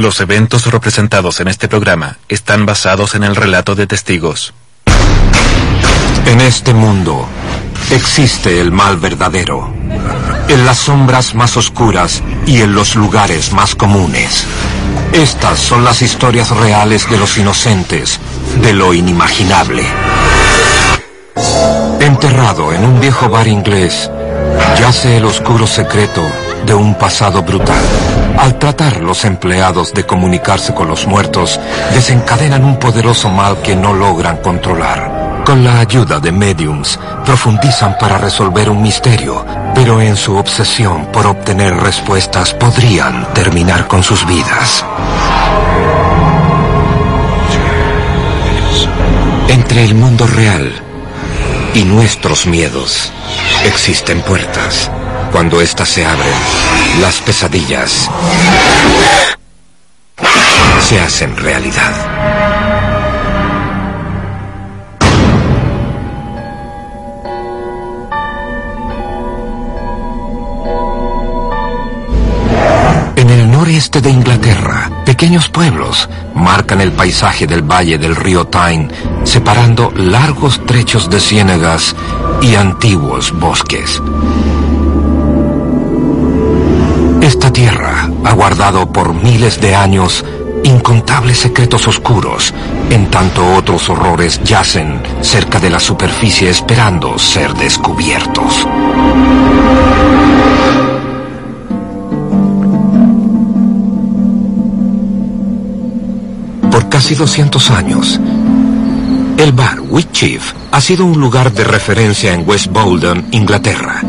Los eventos representados en este programa están basados en el relato de testigos. En este mundo existe el mal verdadero, en las sombras más oscuras y en los lugares más comunes. Estas son las historias reales de los inocentes, de lo inimaginable. Enterrado en un viejo bar inglés, yace el oscuro secreto de un pasado brutal. Al tratar los empleados de comunicarse con los muertos, desencadenan un poderoso mal que no logran controlar. Con la ayuda de mediums, profundizan para resolver un misterio, pero en su obsesión por obtener respuestas podrían terminar con sus vidas. Entre el mundo real y nuestros miedos existen puertas. Cuando éstas se abren, las pesadillas se hacen realidad. En el noreste de Inglaterra, pequeños pueblos marcan el paisaje del valle del río Tyne, separando largos trechos de ciénagas y antiguos bosques. Ha guardado por miles de años incontables secretos oscuros, en tanto otros horrores yacen cerca de la superficie esperando ser descubiertos. Por casi 200 años, el bar Wheatchief ha sido un lugar de referencia en West Bolden, Inglaterra.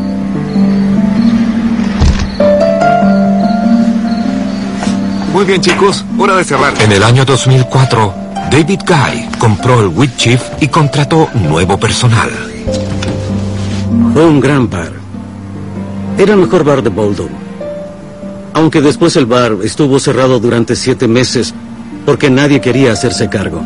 Muy bien, chicos, hora de cerrar. En el año 2004, David Guy compró el Wheatchief y contrató nuevo personal. Fue un gran bar. Era el mejor bar de Bolden. Aunque después el bar estuvo cerrado durante siete meses porque nadie quería hacerse cargo.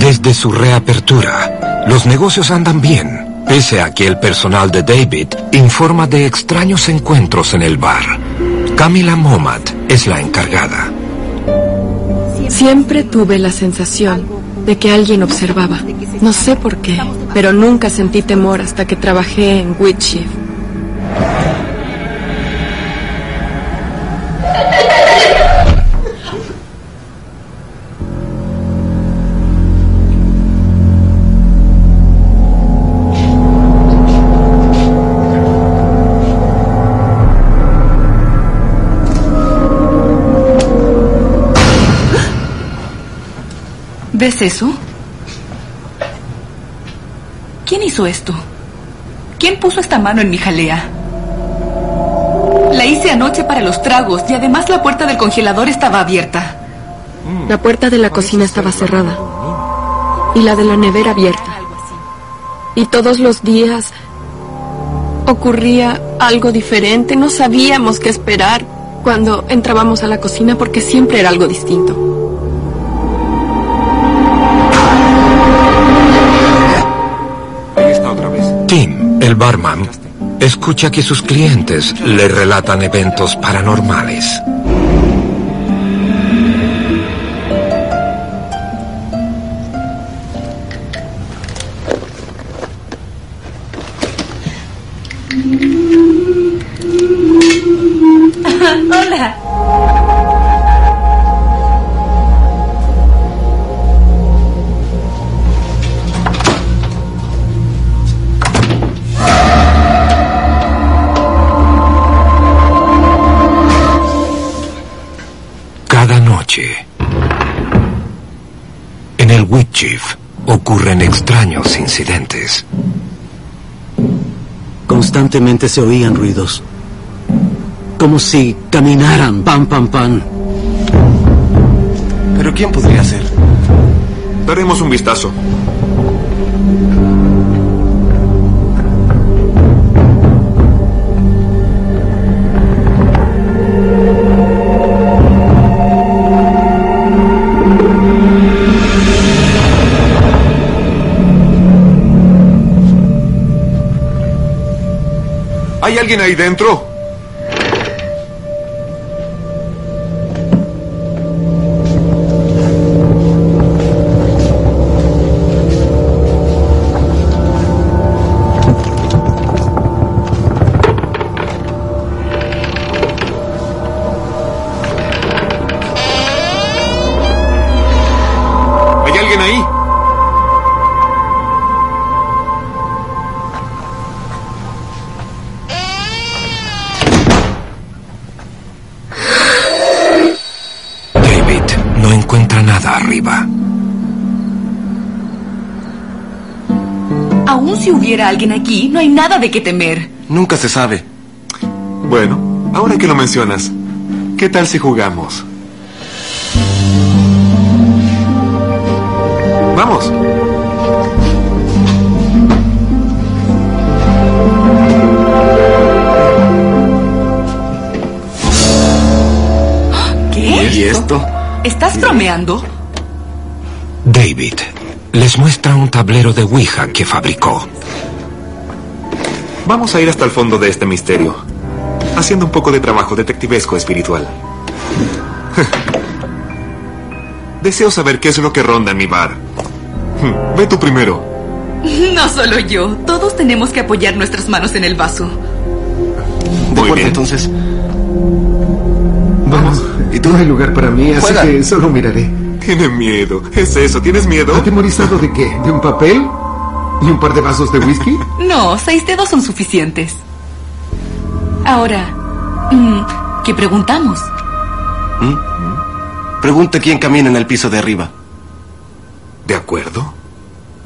Desde su reapertura, los negocios andan bien, pese a que el personal de David informa de extraños encuentros en el bar. Camila Momat es la encargada. Siempre tuve la sensación de que alguien observaba. No sé por qué, pero nunca sentí temor hasta que trabajé en Wheatsheaf. ¿Ves eso? ¿Quién hizo esto? ¿Quién puso esta mano en mi jalea? La hice anoche para los tragos y además la puerta del congelador estaba abierta. La puerta de la cocina estaba cerrada y la de la nevera abierta. Y todos los días ocurría algo diferente. No sabíamos qué esperar cuando entrábamos a la cocina porque siempre era algo distinto. El barman, escucha que sus clientes le relatan eventos paranormales. Hola. Wheatchief ocurren extraños incidentes. Constantemente se oían ruidos. Como si caminaran, pam, pam, pam. ¿Pero quién podría ser? Daremos un vistazo. ¿Hay alguien ahí dentro? Si hubiera alguien aquí, no hay nada de qué temer. Nunca se sabe. Bueno, ahora que lo mencionas, ¿qué tal si jugamos? Vamos. ¿Qué? ¿Y esto? ¿Estás bromeando? David les muestra un tablero de Ouija que fabricó. Vamos a ir hasta el fondo de este misterio, haciendo un poco de trabajo detectivesco espiritual. Deseo saber qué es lo que ronda en mi bar. Ve tú primero. No solo yo. Todos tenemos que apoyar nuestras manos en el vaso. De Muy acuerdo, bien. entonces. Vamos. Y no hay lugar para mí, así Juega. que solo miraré. Tiene miedo. ¿Es eso? ¿Tienes miedo? ¿Atemorizado de qué? ¿De un papel? ¿Y un par de vasos de whisky? No, seis dedos son suficientes. Ahora, mm, ¿qué preguntamos? Pregunte quién camina en el piso de arriba. ¿De acuerdo?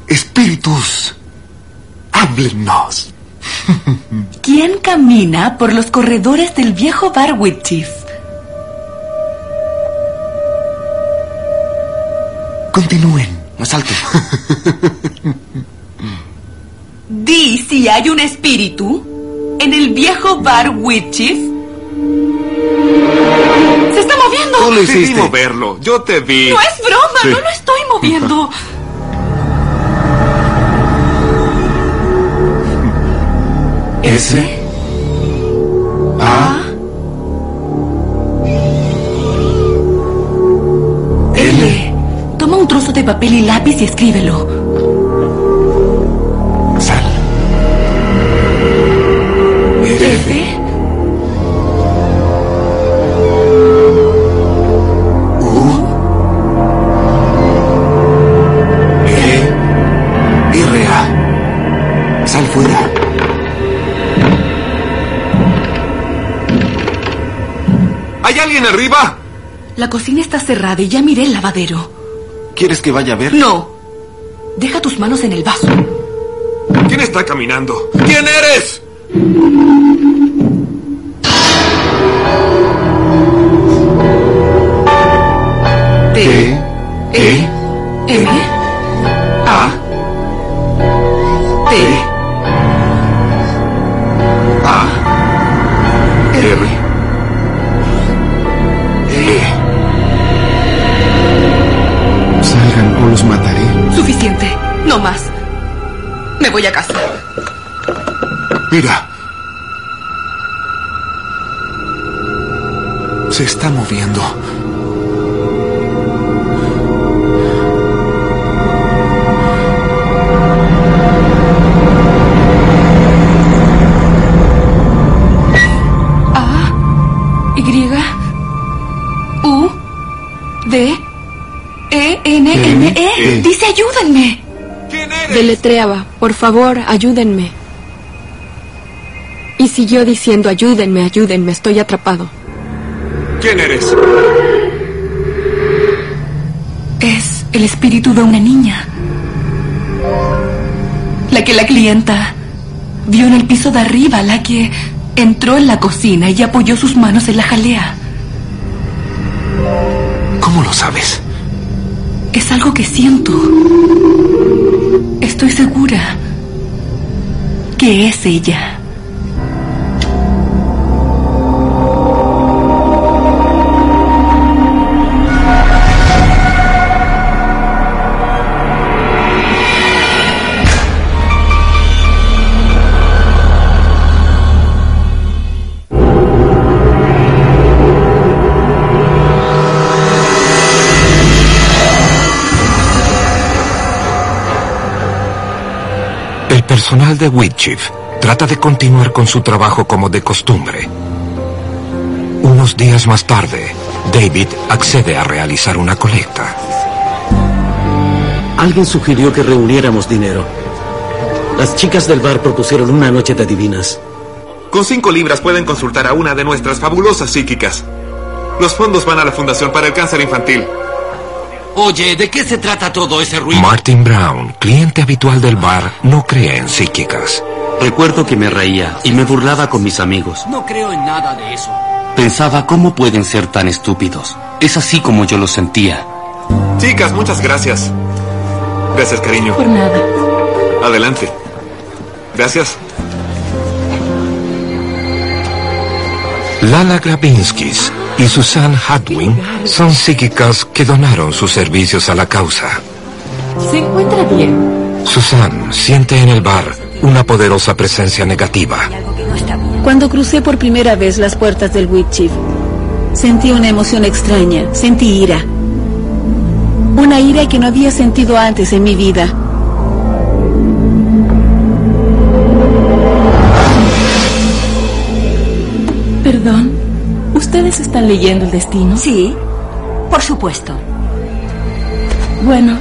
Espíritus, háblennos. ¿Quién camina por los corredores del viejo bar Whitchief? Continúen. Más alto. Di si hay un espíritu en el viejo bar Whitchief. ¡Se está moviendo! Tú lo hiciste. moverlo. Yo te vi. ¡No es broma! Sí. ¡No lo estoy moviendo! S. A. L. Toma un trozo de papel y lápiz y escríbelo. Alguien arriba? La cocina está cerrada y ya miré el lavadero. ¿Quieres que vaya a ver? No. Deja tus manos en el vaso. ¿Quién está caminando? ¿Quién eres? Mira. Se está moviendo. A. Y. U. D. E. N. M. E. E. Dice ayúdenme. ¿Quién eres? Deletreaba, por favor, ayúdenme. Siguió diciendo, ayúdenme, ayúdenme, estoy atrapado. ¿Quién eres? Es el espíritu de una niña. La que la clienta vio en el piso de arriba, la que entró en la cocina y apoyó sus manos en la jalea. ¿Cómo lo sabes? Es algo que siento. Estoy segura que es ella. Personal de Whitchief trata de continuar con su trabajo como de costumbre. Unos días más tarde, David accede a realizar una colecta. Alguien sugirió que reuniéramos dinero. Las chicas del bar propusieron una noche de divinas. Con cinco libras pueden consultar a una de nuestras fabulosas psíquicas. Los fondos van a la Fundación para el Cáncer Infantil. Oye, ¿de qué se trata todo ese ruido? Martin Brown, cliente habitual del bar, no cree en psíquicas. Recuerdo que me reía y me burlaba con mis amigos. No creo en nada de eso. Pensaba cómo pueden ser tan estúpidos. Es así como yo lo sentía. Chicas, muchas gracias. Gracias, cariño. Por nada. Adelante. Gracias. Lala Grabinskis y Susan Hadwin son psíquicas que donaron sus servicios a la causa. ¿Se encuentra bien? Susan siente en el bar una poderosa presencia negativa. Cuando crucé por primera vez las puertas del Chief, sentí una emoción extraña, sentí ira. Una ira que no había sentido antes en mi vida. Están leyendo el destino? Sí, por supuesto. Bueno,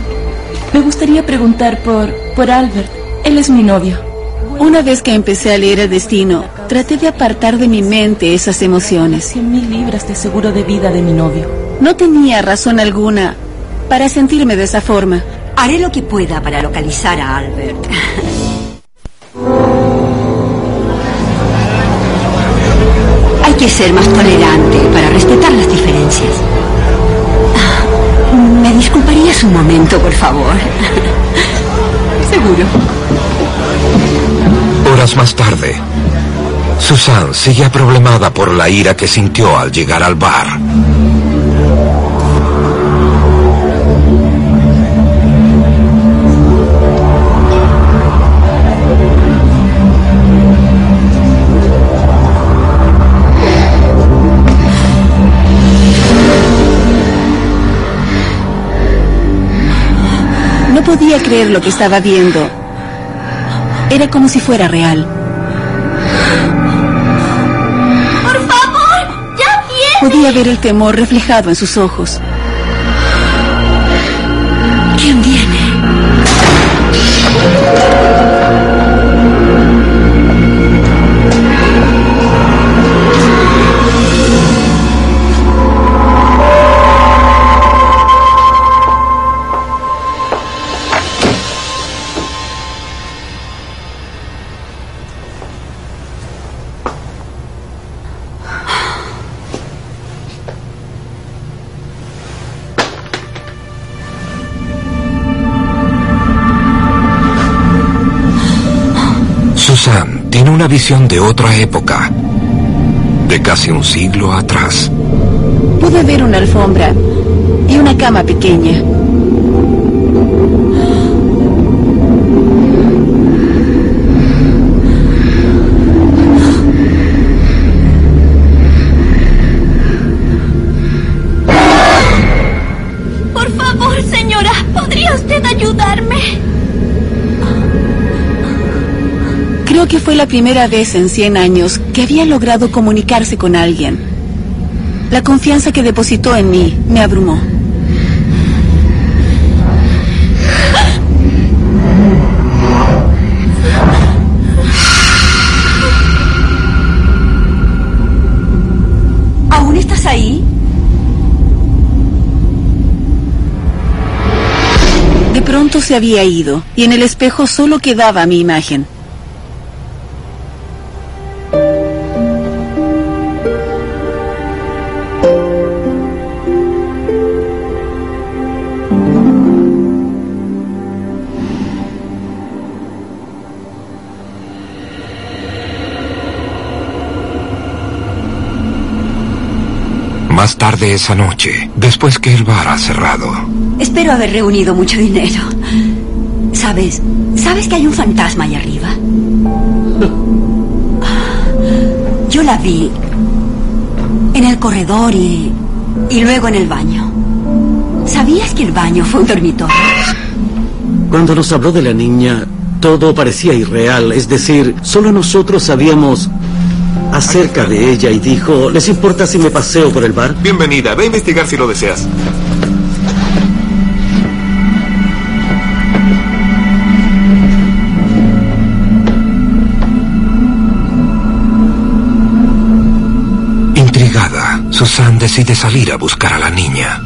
me gustaría preguntar por, por Albert. Él es mi novio. Una vez que empecé a leer el destino, traté de apartar de mi mente esas emociones. Cien mil libras de seguro de vida de mi novio. No tenía razón alguna para sentirme de esa forma. Haré lo que pueda para localizar a Albert. que ser más tolerante para respetar las diferencias. Ah, ¿Me disculparías un momento, por favor? Seguro. Horas más tarde, Susan sigue problemada por la ira que sintió al llegar al bar. Podía creer lo que estaba viendo. Era como si fuera real. ¡Por favor! ¡Ya viene! Podía ver el temor reflejado en sus ojos. ¿Quién viene? Una visión de otra época, de casi un siglo atrás. Pude ver una alfombra y una cama pequeña. Que fue la primera vez en 100 años que había logrado comunicarse con alguien. La confianza que depositó en mí me abrumó. ¿Aún estás ahí? De pronto se había ido y en el espejo solo quedaba mi imagen. Tarde esa noche, después que el bar ha cerrado, Espero haber reunido mucho dinero. ¿Sabes? ¿Sabes que hay un fantasma ahí arriba? Yo la vi en el corredor y, y luego en el baño. ¿Sabías que el baño fue un dormitorio? Cuando nos habló de la niña, todo parecía irreal, es decir, solo nosotros sabíamos acerca de ella y dijo, ¿les importa si me paseo por el bar? Bienvenida, ve a investigar si lo deseas. intrigada, Susan decide salir a buscar a la niña.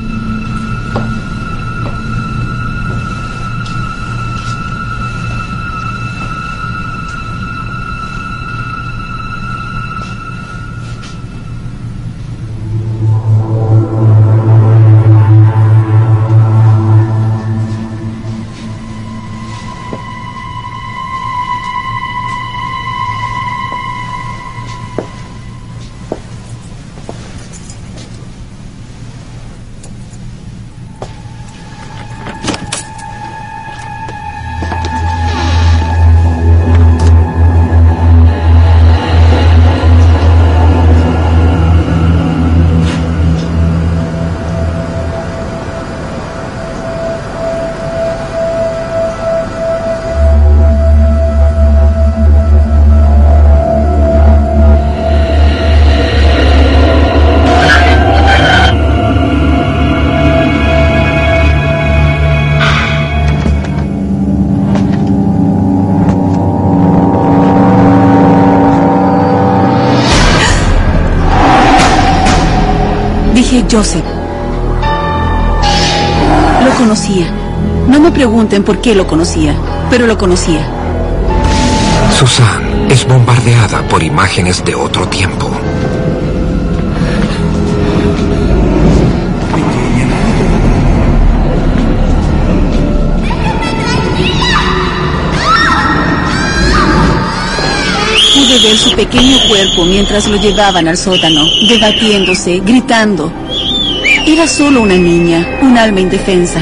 Joseph. Lo conocía. No me pregunten por qué lo conocía, pero lo conocía. Susan es bombardeada por imágenes de otro tiempo. Pude ver su pequeño cuerpo mientras lo llevaban al sótano, debatiéndose, gritando. Era solo una niña, un alma indefensa.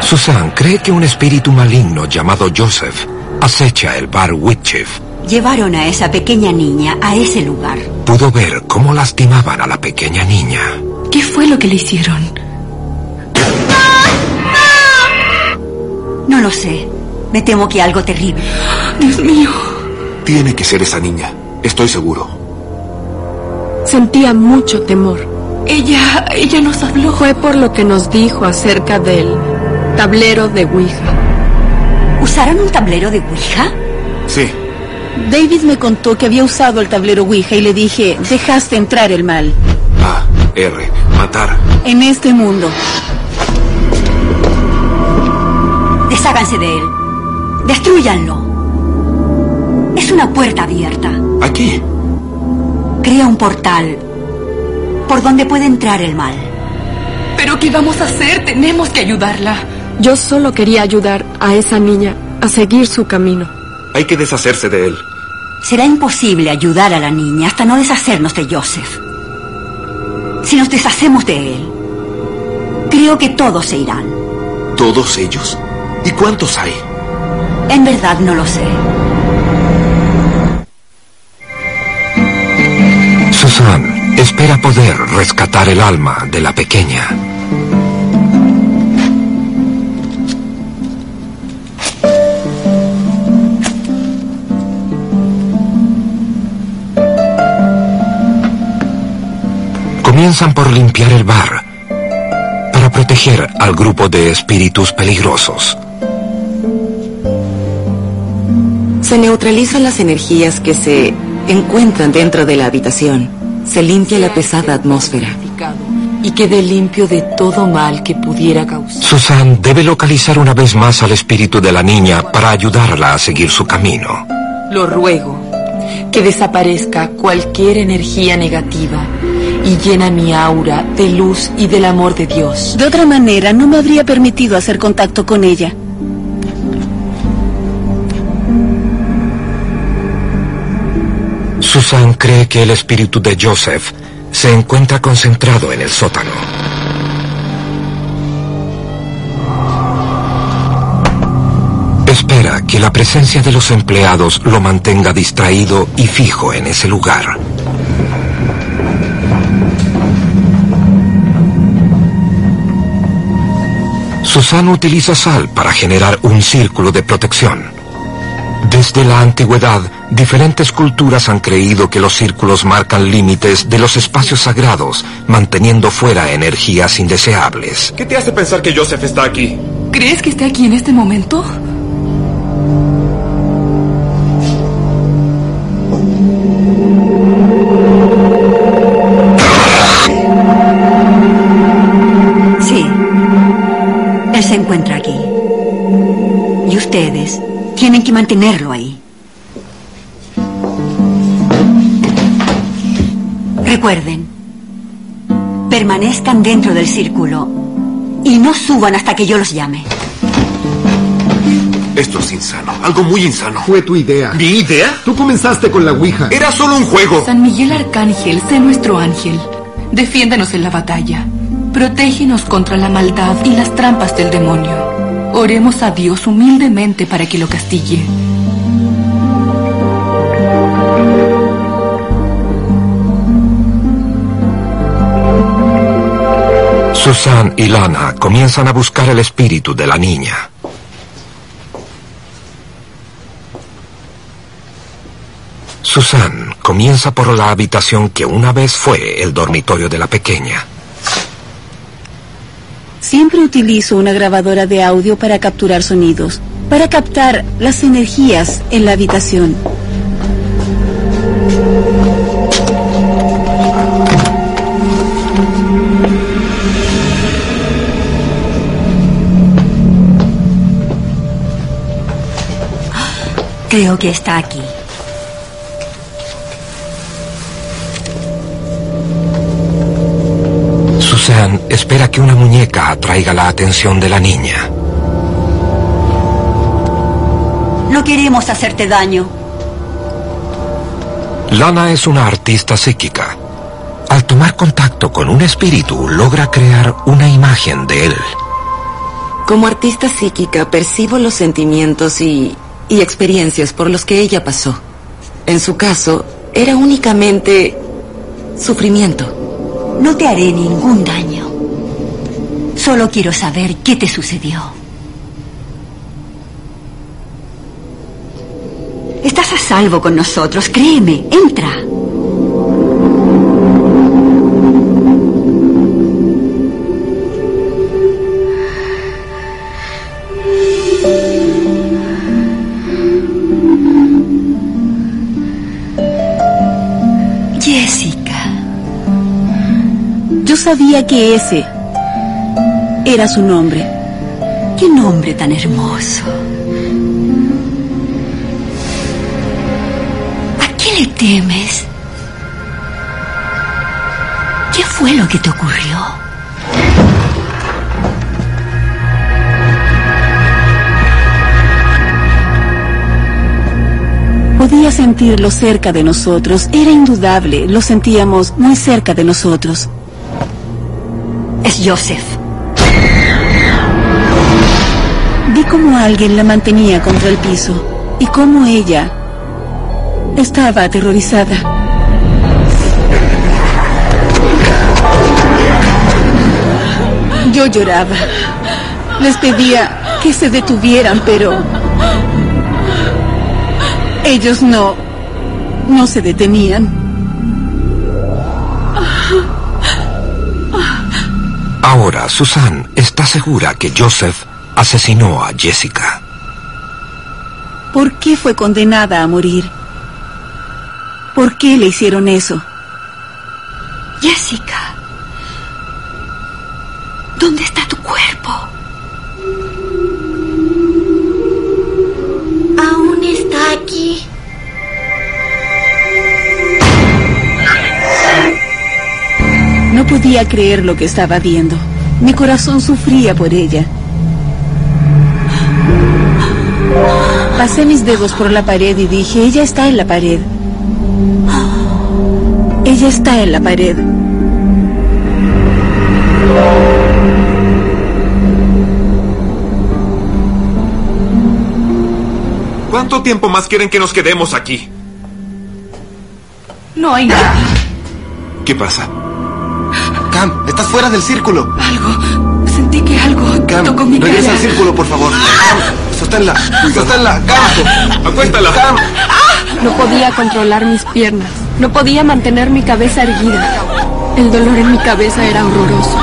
Susan cree que un espíritu maligno llamado Joseph acecha el bar Whitchief. Llevaron a esa pequeña niña a ese lugar. Pudo ver cómo lastimaban a la pequeña niña. ¿Qué fue lo que le hicieron? No lo sé. Me temo que algo terrible. Dios mío. Tiene que ser esa niña. Estoy seguro. Sentía mucho temor. Ella, ella nos habló. Fue por lo que nos dijo acerca del tablero de Ouija. ¿Usaron un tablero de Ouija? Sí. David me contó que había usado el tablero Ouija y le dije, dejaste entrar el mal. A, R, matar. En este mundo. Desháganse de él. Destruyanlo. Es una puerta abierta. Aquí. Crea un portal por donde puede entrar el mal. ¿Pero qué vamos a hacer? Tenemos que ayudarla. Yo solo quería ayudar a esa niña a seguir su camino. Hay que deshacerse de él. Será imposible ayudar a la niña hasta no deshacernos de Joseph. Si nos deshacemos de él, creo que todos se irán. ¿Todos ellos? ¿Y cuántos hay? En verdad no lo sé. Susan espera poder rescatar el alma de la pequeña. Comienzan por limpiar el bar para proteger al grupo de espíritus peligrosos. Se neutralizan las energías que se encuentran dentro de la habitación. Se limpia la pesada atmósfera y quede limpio de todo mal que pudiera causar. Susan debe localizar una vez más al espíritu de la niña para ayudarla a seguir su camino. Lo ruego que desaparezca cualquier energía negativa y llena mi aura de luz y del amor de Dios. De otra manera, no me habría permitido hacer contacto con ella. Susan cree que el espíritu de Joseph se encuentra concentrado en el sótano. Espera que la presencia de los empleados lo mantenga distraído y fijo en ese lugar. Susan utiliza sal para generar un círculo de protección. Desde la antigüedad, diferentes culturas han creído que los círculos marcan límites de los espacios sagrados, manteniendo fuera energías indeseables. ¿Qué te hace pensar que Joseph está aquí? ¿Crees que esté aquí en este momento? Se encuentra aquí. Y ustedes tienen que mantenerlo ahí. Recuerden, permanezcan dentro del círculo y no suban hasta que yo los llame. Esto es insano, algo muy insano. Fue tu idea. ¿Mi idea? Tú comenzaste con la Ouija. Era solo un juego. San Miguel Arcángel, sé nuestro ángel. Defiéndanos en la batalla. Protégenos contra la maldad y las trampas del demonio. Oremos a Dios humildemente para que lo castigue. Susan y Lana comienzan a buscar el espíritu de la niña. Susan comienza por la habitación que una vez fue el dormitorio de la pequeña. Siempre utilizo una grabadora de audio para capturar sonidos, para captar las energías en la habitación. Creo que está aquí. Espera que una muñeca atraiga la atención de la niña. No queremos hacerte daño. Lana es una artista psíquica. Al tomar contacto con un espíritu, logra crear una imagen de él. Como artista psíquica percibo los sentimientos y, y experiencias por los que ella pasó. En su caso, era únicamente sufrimiento. No te haré ningún daño. Solo quiero saber qué te sucedió. Estás a salvo con nosotros, créeme, entra. Sabía que ese era su nombre. Qué nombre tan hermoso. ¿A qué le temes? ¿Qué fue lo que te ocurrió? Podía sentirlo cerca de nosotros. Era indudable. Lo sentíamos muy cerca de nosotros. Joseph. Vi cómo alguien la mantenía contra el piso y cómo ella estaba aterrorizada. Yo lloraba. Les pedía que se detuvieran, pero ellos no, no se detenían. Ahora, Susan está segura que Joseph asesinó a Jessica. ¿Por qué fue condenada a morir? ¿Por qué le hicieron eso? Jessica. Podía creer lo que estaba viendo. Mi corazón sufría por ella. Pasé mis dedos por la pared y dije, ella está en la pared. Ella está en la pared. ¿Cuánto tiempo más quieren que nos quedemos aquí? No hay nadie. ¿Qué pasa? Estás fuera del círculo. Algo. Sentí que algo Cam, tocó mi regresa cara. al círculo, por favor. Cam, sosténla. Sosténla, Cam. Acuéstala. Cam. No podía controlar mis piernas. No podía mantener mi cabeza erguida. El dolor en mi cabeza era horroroso.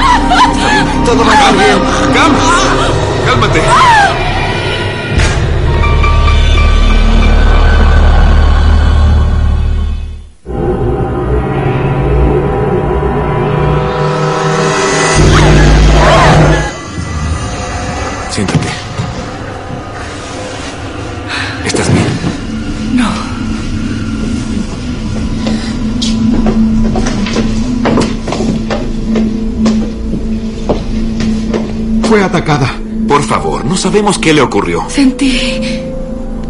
Todo va a estar bien. Cam, cálmate. Siéntate. ¿Estás bien? No. Fue atacada. Por favor, no sabemos qué le ocurrió. Sentí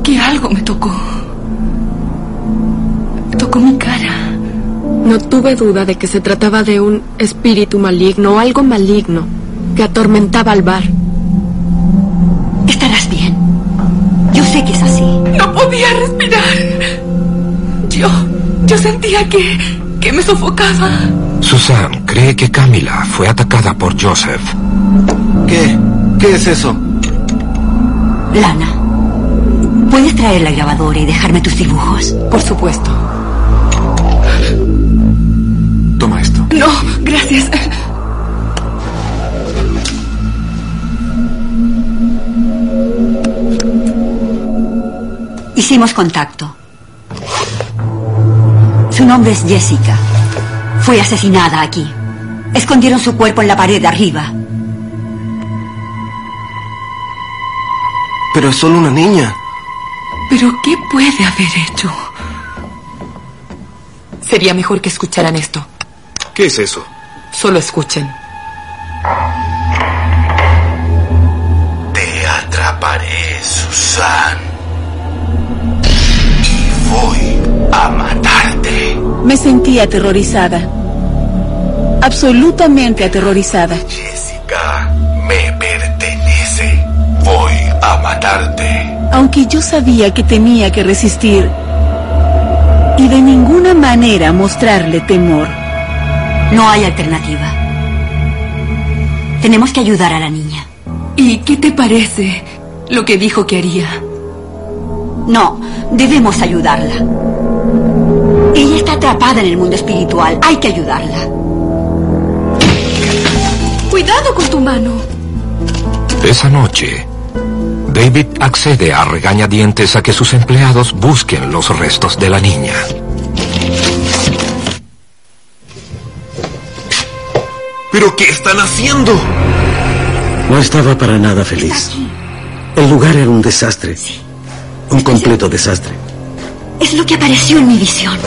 que algo me tocó. Tocó mi cara. No tuve duda de que se trataba de un espíritu maligno, algo maligno, que atormentaba al bar. Yo sentía que, que me sofocaba. Susan cree que Camila fue atacada por Joseph. ¿Qué? ¿Qué es eso? Lana, ¿puedes traer la grabadora y dejarme tus dibujos? Por supuesto. Toma esto. No, gracias. Hicimos contacto. Su nombre es Jessica. Fue asesinada aquí. Escondieron su cuerpo en la pared de arriba. Pero es solo una niña. ¿Pero qué puede haber hecho? Sería mejor que escucharan esto. ¿Qué es eso? Solo escuchen. Te atraparé, Susan. Y voy a matarte. Me sentí aterrorizada. Absolutamente aterrorizada. Jessica me pertenece. Voy a matarte. Aunque yo sabía que tenía que resistir y de ninguna manera mostrarle temor. No hay alternativa. Tenemos que ayudar a la niña. ¿Y qué te parece lo que dijo que haría? No, debemos ayudarla. Ella está atrapada en el mundo espiritual. Hay que ayudarla. Cuidado con tu mano. Esa noche, David accede a regañadientes a que sus empleados busquen los restos de la niña. ¿Pero qué están haciendo? No estaba para nada feliz. El lugar era un desastre. Un completo desastre. Es lo que apareció en mi visión.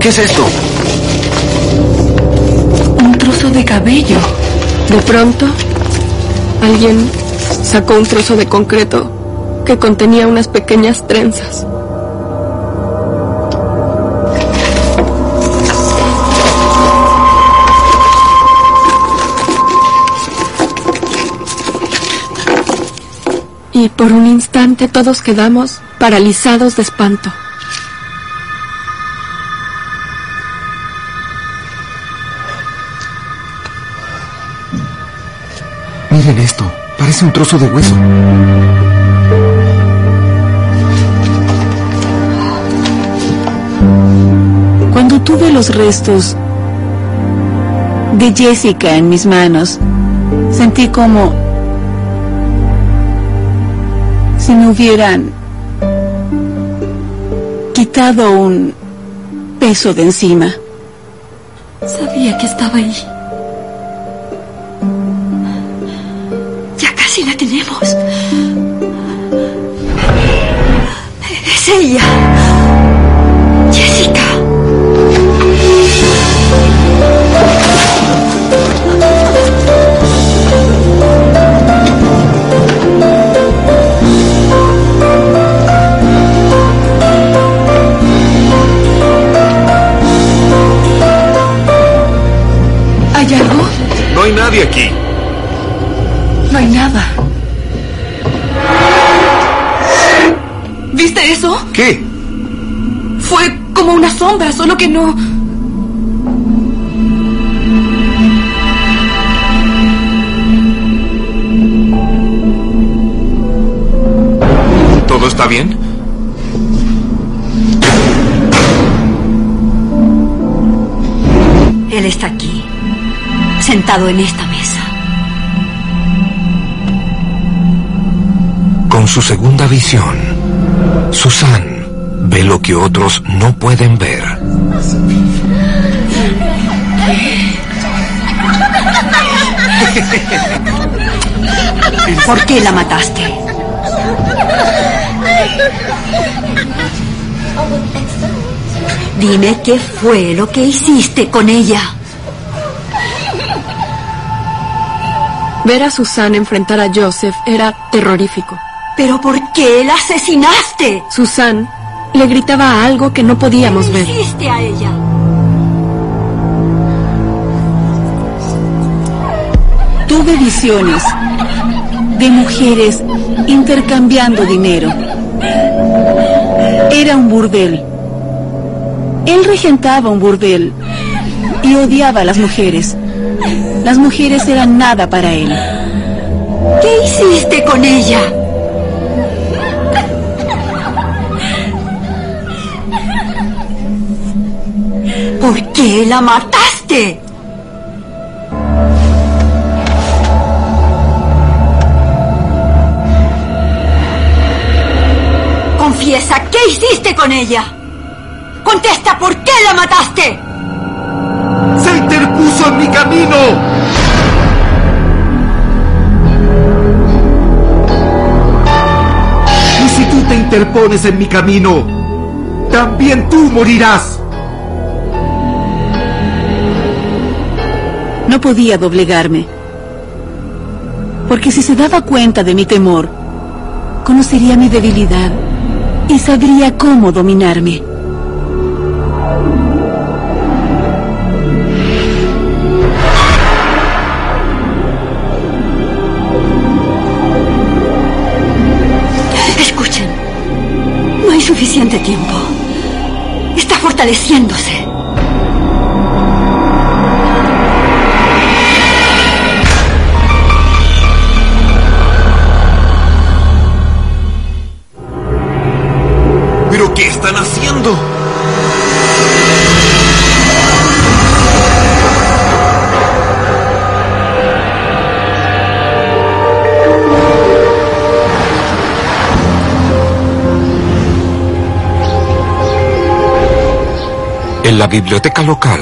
¿Qué es esto? Un trozo de cabello. De pronto, alguien sacó un trozo de concreto que contenía unas pequeñas trenzas. Y por un instante todos quedamos paralizados de espanto. Miren esto. Parece un trozo de hueso. Cuando tuve los restos de Jessica en mis manos, sentí como si me hubieran quitado un peso de encima. Sabía que estaba ahí. Sombra, solo que no... ¿Todo está bien? Él está aquí, sentado en esta mesa. Con su segunda visión, Susan ve lo que otros no pueden ver. ¿Por qué la mataste? Dime qué fue lo que hiciste con ella. Ver a Susan enfrentar a Joseph era terrorífico. ¿Pero por qué la asesinaste? Susan le gritaba algo que no podíamos ver. ¿Qué hiciste a ella? Tuve visiones de mujeres intercambiando dinero. Era un burdel. Él regentaba un burdel y odiaba a las mujeres. Las mujeres eran nada para él. ¿Qué hiciste con ella? ¿Por qué la mataste? Confiesa, ¿qué hiciste con ella? Contesta, ¿por qué la mataste? ¡Se interpuso en mi camino! Y si tú te interpones en mi camino, también tú morirás. No podía doblegarme. Porque si se daba cuenta de mi temor, conocería mi debilidad y sabría cómo dominarme. Escuchen, no hay suficiente tiempo. Está fortaleciéndose. En la biblioteca local,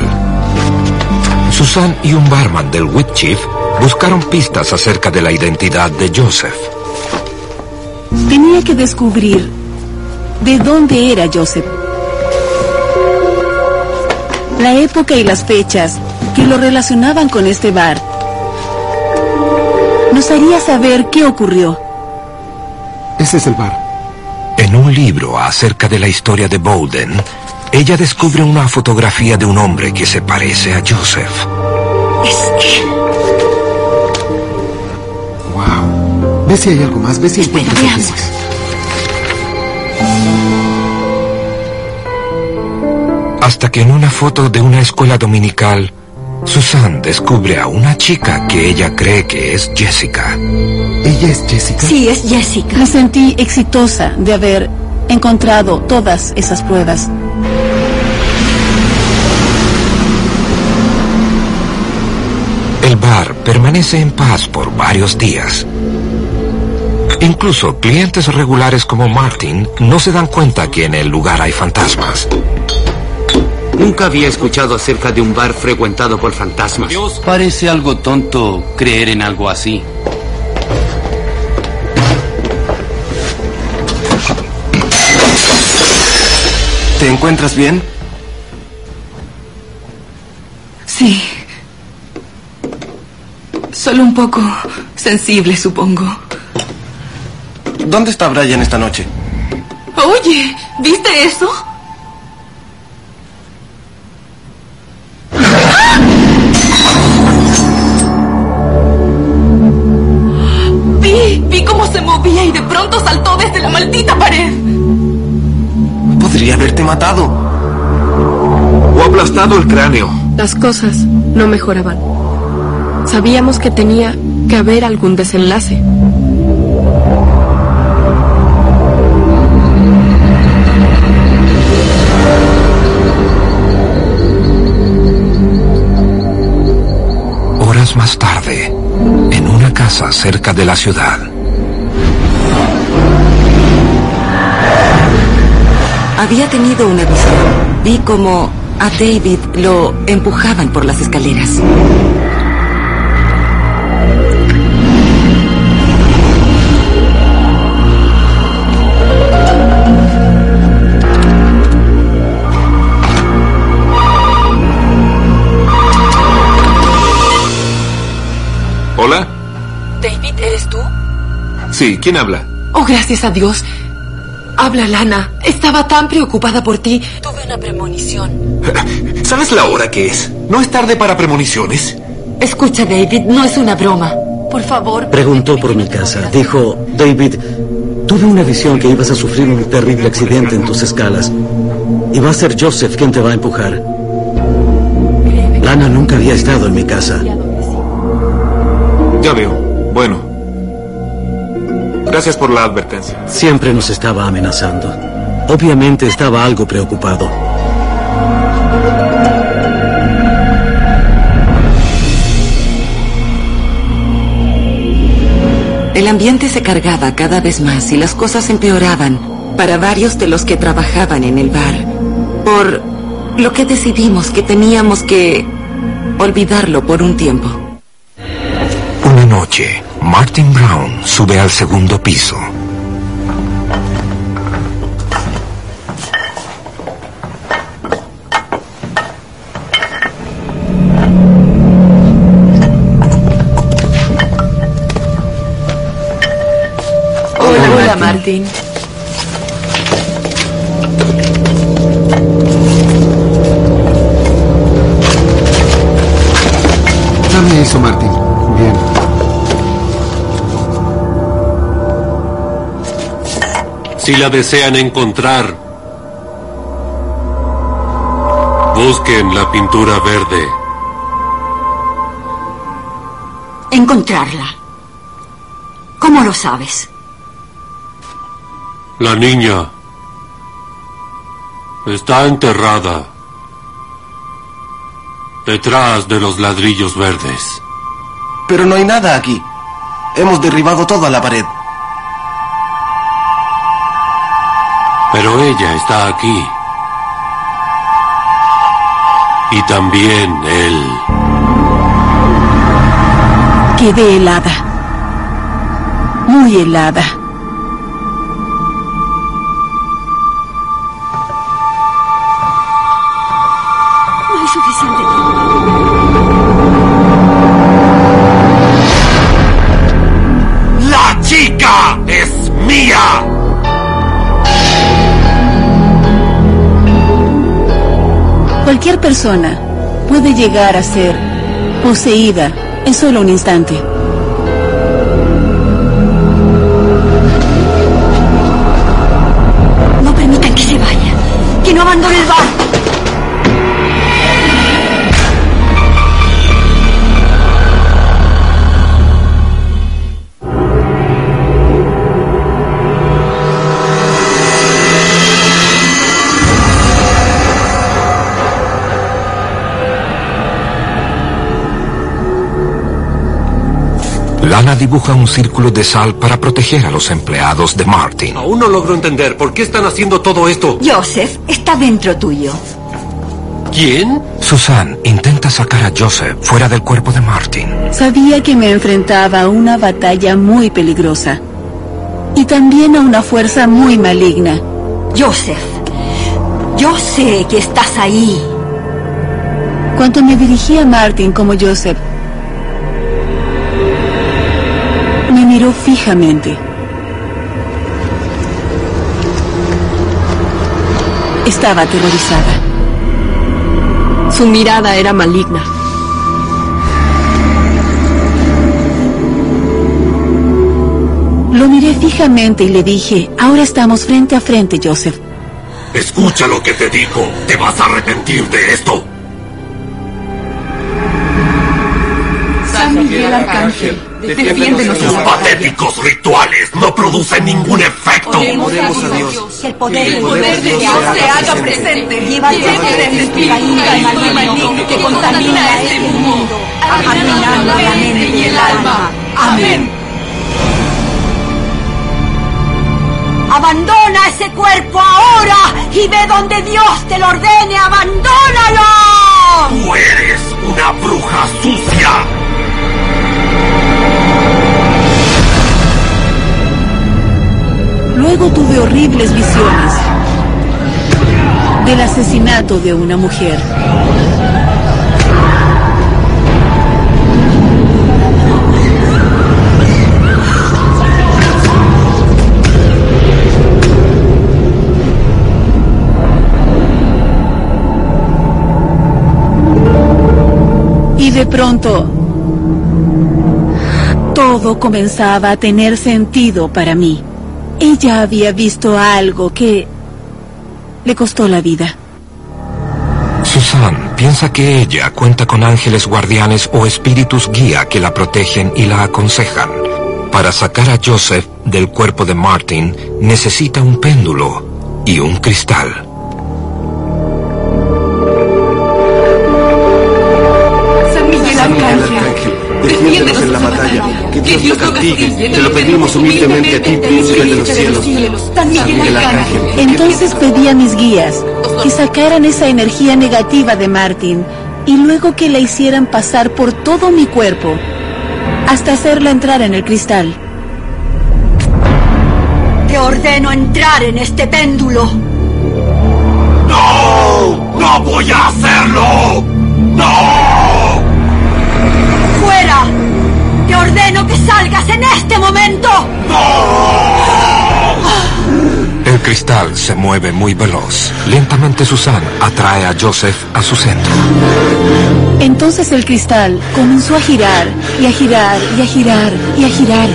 Susan y un barman del Wheat Chief buscaron pistas acerca de la identidad de Joseph. Tenía que descubrir de dónde era Joseph. La época y las fechas que lo relacionaban con este bar nos haría saber qué ocurrió. Ese es el bar. En un libro acerca de la historia de Bowden, ella descubre una fotografía de un hombre que se parece a Joseph. Es él. Wow. Ve si hay algo más, ve si algo veamos. más. Hasta que en una foto de una escuela dominical, Susan descubre a una chica que ella cree que es Jessica. ¿Ella es Jessica? Sí, es Jessica. Me sentí exitosa de haber encontrado todas esas pruebas. Permanece en paz por varios días. Incluso clientes regulares como Martin no se dan cuenta que en el lugar hay fantasmas. Nunca había escuchado acerca de un bar frecuentado por fantasmas. Parece algo tonto creer en algo así. ¿Te encuentras bien? Sí. Solo un poco sensible, supongo. ¿Dónde está Brian esta noche? Oye, ¿viste eso? Vi, vi cómo se movía y de pronto saltó desde la maldita pared. Podría haberte matado. O aplastado el cráneo. Las cosas no mejoraban. Sabíamos que tenía que haber algún desenlace. Horas más tarde, en una casa cerca de la ciudad, Había tenido una visión. Vi como a David lo empujaban por las escaleras. Sí, ¿quién habla? Oh, gracias a Dios. Habla Lana. Estaba tan preocupada por ti. Tuve una premonición. ¿Sabes la hora que es? ¿No es tarde para premoniciones? Escucha, David, no es una broma. Por favor. Preguntó por mi casa. Dijo, David, tuve una visión que ibas a sufrir un terrible accidente en tus escalas. Y va a ser Joseph quien te va a empujar. Lana nunca había estado en mi casa. Ya veo. Bueno. Gracias por la advertencia. Siempre nos estaba amenazando. Obviamente estaba algo preocupado. El ambiente se cargaba cada vez más y las cosas empeoraban para varios de los que trabajaban en el bar. Por lo que decidimos que teníamos que olvidarlo por un tiempo. Una noche, Martin Brown sube al segundo piso. Hola, hola, Martín. Dame Si la desean encontrar, busquen la pintura verde. Encontrarla. ¿Cómo lo sabes? La niña está enterrada detrás de los ladrillos verdes. Pero no hay nada aquí. Hemos derribado toda la pared. Pero ella está aquí. Y también él. Quedé helada. Muy helada. Persona puede llegar a ser poseída en solo un instante. Lana dibuja un círculo de sal para proteger a los empleados de Martin. Aún no logro entender por qué están haciendo todo esto. Joseph está dentro tuyo. ¿Quién? Susan intenta sacar a Joseph fuera del cuerpo de Martin. Sabía que me enfrentaba a una batalla muy peligrosa y también a una fuerza muy maligna. Joseph, yo sé que estás ahí. Cuando me dirigí a Martin como Joseph, miró fijamente. Estaba aterrorizada. Su mirada era maligna. Lo miré fijamente y le dije, ahora estamos frente a frente, Joseph. Escucha lo que te digo. Te vas a arrepentir de esto. Miguel Arcángel, defiéndenos. Tus patéticos rituales no producen ningún efecto. Oremos a Dios. Que el poder, Que el poder de Dios se haga presente. Lleva Lleve del espíritu maligno que contamina a este mundo, arruinando la mente y el alma. Amén. Abandona ese cuerpo ahora y ve donde Dios te lo ordene. ¡Abandónalo! Tú eres una bruja sucia. Luego tuve horribles visiones del asesinato de una mujer. Y de pronto, todo comenzaba a tener sentido para mí. Ella había visto algo que le costó la vida. Susan piensa que ella cuenta con ángeles guardianes o espíritus guía que la protegen y la aconsejan. Para sacar a Joseph del cuerpo de Martin necesita un péndulo y un cristal. San Miguel Arcángel, defiéndenos en la batalla. Que Dios lo castigue. Te lo pedimos humildemente a ti, príncipe de los cielos. San Miguel Arcángel. Entonces pedí a mis guías que sacaran esa energía negativa de Martin y luego que la hicieran pasar por todo mi cuerpo hasta hacerla entrar en el cristal. Te ordeno entrar en este péndulo. ¡No! ¡No voy a hacerlo! Cristal se mueve muy veloz. Lentamente Susan atrae a Joseph a su centro. Entonces el cristal comenzó a girar y a girar y a girar y a girar.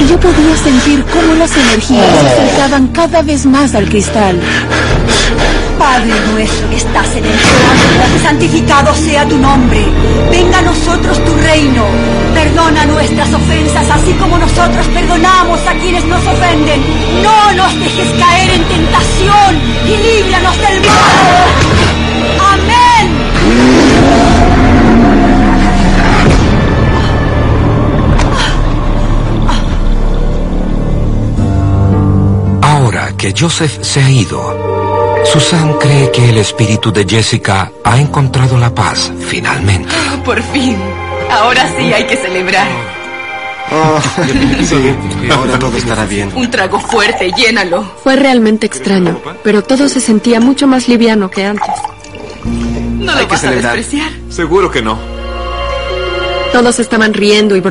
Y yo podía sentir cómo las energías se acercaban cada vez más al cristal. Padre nuestro que estás en el cielo, santificado sea tu nombre. Venga a nosotros tu reino. Perdona nuestras ofensas, así como nosotros perdonamos a quienes nos ofenden. No nos dejes caer en tentación y líbranos del mal. Amén. Ahora que Joseph se ha ido, Susan cree que el espíritu de Jessica ha encontrado la paz finalmente. Por fin. Ahora sí hay que celebrar. sí, ahora todo estará bien. Un trago fuerte, llénalo. Fue realmente extraño, pero todo se sentía mucho más liviano que antes. No lo vas a despreciar. Seguro que no. Todos estaban riendo y